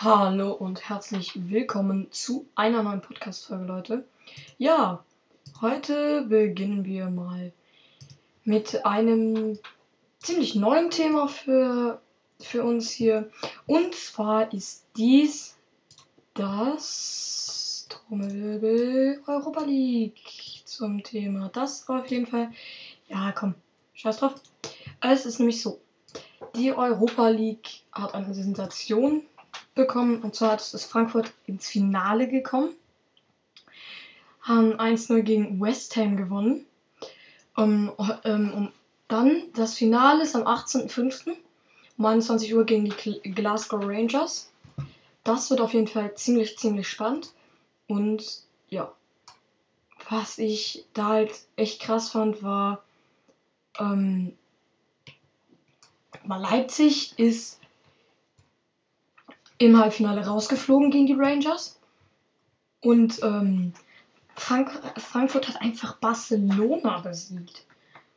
Hallo und herzlich willkommen zu einer neuen Podcast-Folge, Leute. Ja, heute beginnen wir mal mit einem ziemlich neuen Thema für, für uns hier. Und zwar ist dies das Trommelwirbel Europa League zum Thema. Das auf jeden Fall. Ja, komm, scheiß drauf. Es ist nämlich so. Die Europa League hat eine Sensation bekommen. Und zwar ist Frankfurt ins Finale gekommen. Haben 1-0 gegen West Ham gewonnen. Um, um, um, dann das Finale ist am 18.05. um 21 Uhr gegen die Glasgow Rangers. Das wird auf jeden Fall ziemlich, ziemlich spannend. Und ja, was ich da halt echt krass fand, war, ähm, Leipzig ist im Halbfinale rausgeflogen gegen die Rangers. Und ähm, Frank Frankfurt hat einfach Barcelona besiegt.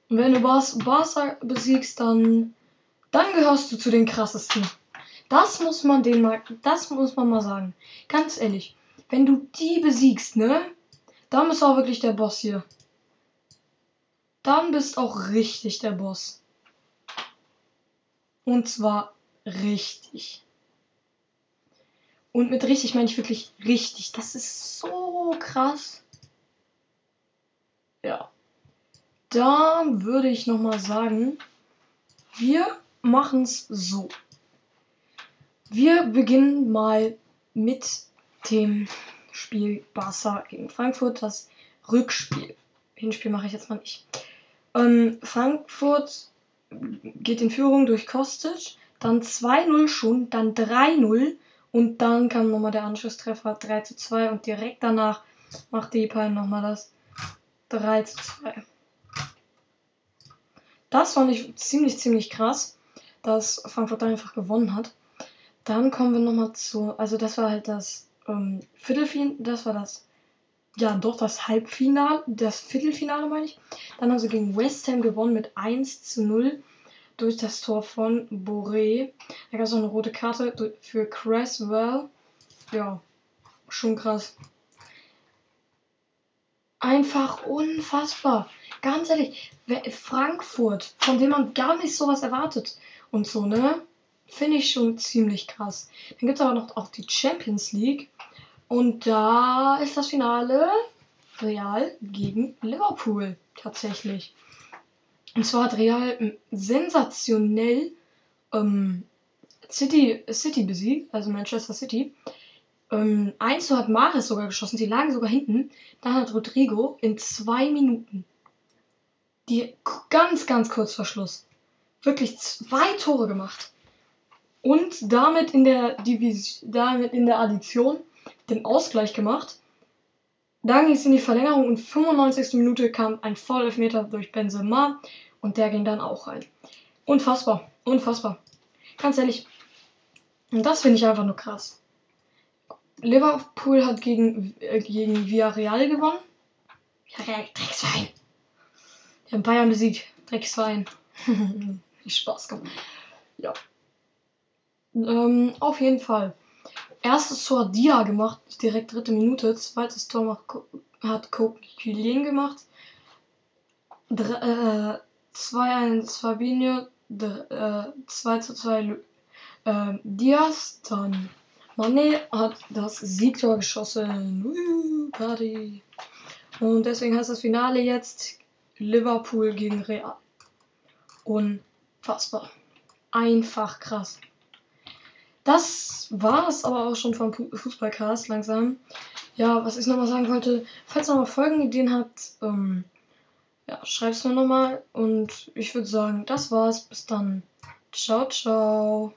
Und wenn du Bar Barca besiegst, dann, dann gehörst du zu den krassesten. Das muss man den mal, das muss man mal sagen. Ganz ehrlich, wenn du die besiegst, ne, dann bist du auch wirklich der Boss hier. Dann bist auch richtig der Boss. Und zwar richtig. Und mit richtig meine ich wirklich richtig. Das ist so krass. Ja. Da würde ich nochmal sagen, wir machen es so. Wir beginnen mal mit dem Spiel Barca gegen Frankfurt, das Rückspiel. Hinspiel mache ich jetzt mal nicht. Ähm, Frankfurt geht in Führung durch Kostic, dann 2-0 schon, dann 3-0 und dann kam nochmal der Anschlusstreffer 3 zu 2 und direkt danach macht Depay nochmal das 3 zu 2. Das fand ich ziemlich, ziemlich krass, dass Frankfurt einfach gewonnen hat. Dann kommen wir nochmal zu, also das war halt das ähm, Viertelfinale, das war das, ja doch das Halbfinale, das Viertelfinale meine ich. Dann haben sie gegen West Ham gewonnen mit 1 zu 0 durch das Tor von Boré. Da gab es auch eine rote Karte für Cresswell. Ja, schon krass. Einfach unfassbar. Ganz ehrlich, Frankfurt, von dem man gar nicht sowas erwartet und so, ne? Finde ich schon ziemlich krass. Dann gibt es aber noch auch die Champions League. Und da ist das Finale Real gegen Liverpool tatsächlich. Und zwar hat Real sensationell ähm, City, City besiegt, also Manchester City. Ähm, 1 hat Mares sogar geschossen, sie lagen sogar hinten. Dann hat Rodrigo in zwei Minuten, die ganz, ganz kurz vor Schluss, wirklich zwei Tore gemacht. Und damit in der Division, damit in der Addition den Ausgleich gemacht. Dann ging es in die Verlängerung und 95. Minute kam ein Vollelfmeter durch Benzema und der ging dann auch rein. Unfassbar, unfassbar. Ganz ehrlich, und das finde ich einfach nur krass. Liverpool hat gegen, äh, gegen Villarreal gewonnen. Villarreal, Drecksverein. Die haben Bayern besiegt. Drecksverein. Spaß gemacht. Ja. Ähm, auf jeden Fall. Erstes Tor Dia gemacht, direkt dritte Minute. Zweites Tor macht, hat Coquelin gemacht. 2-1 äh, Fabinho, 2 zu 2 äh, Diaz, dann Mané hat das Siegtor geschossen. Uh, Party. Und deswegen heißt das Finale jetzt Liverpool gegen Real. Unfassbar. Einfach krass. Das war es aber auch schon vom Fußballcast langsam. Ja, was ich nochmal sagen wollte, falls ihr noch Folgenideen habt, ähm, ja, schreib's mir nochmal. Und ich würde sagen, das war's. Bis dann. Ciao, ciao.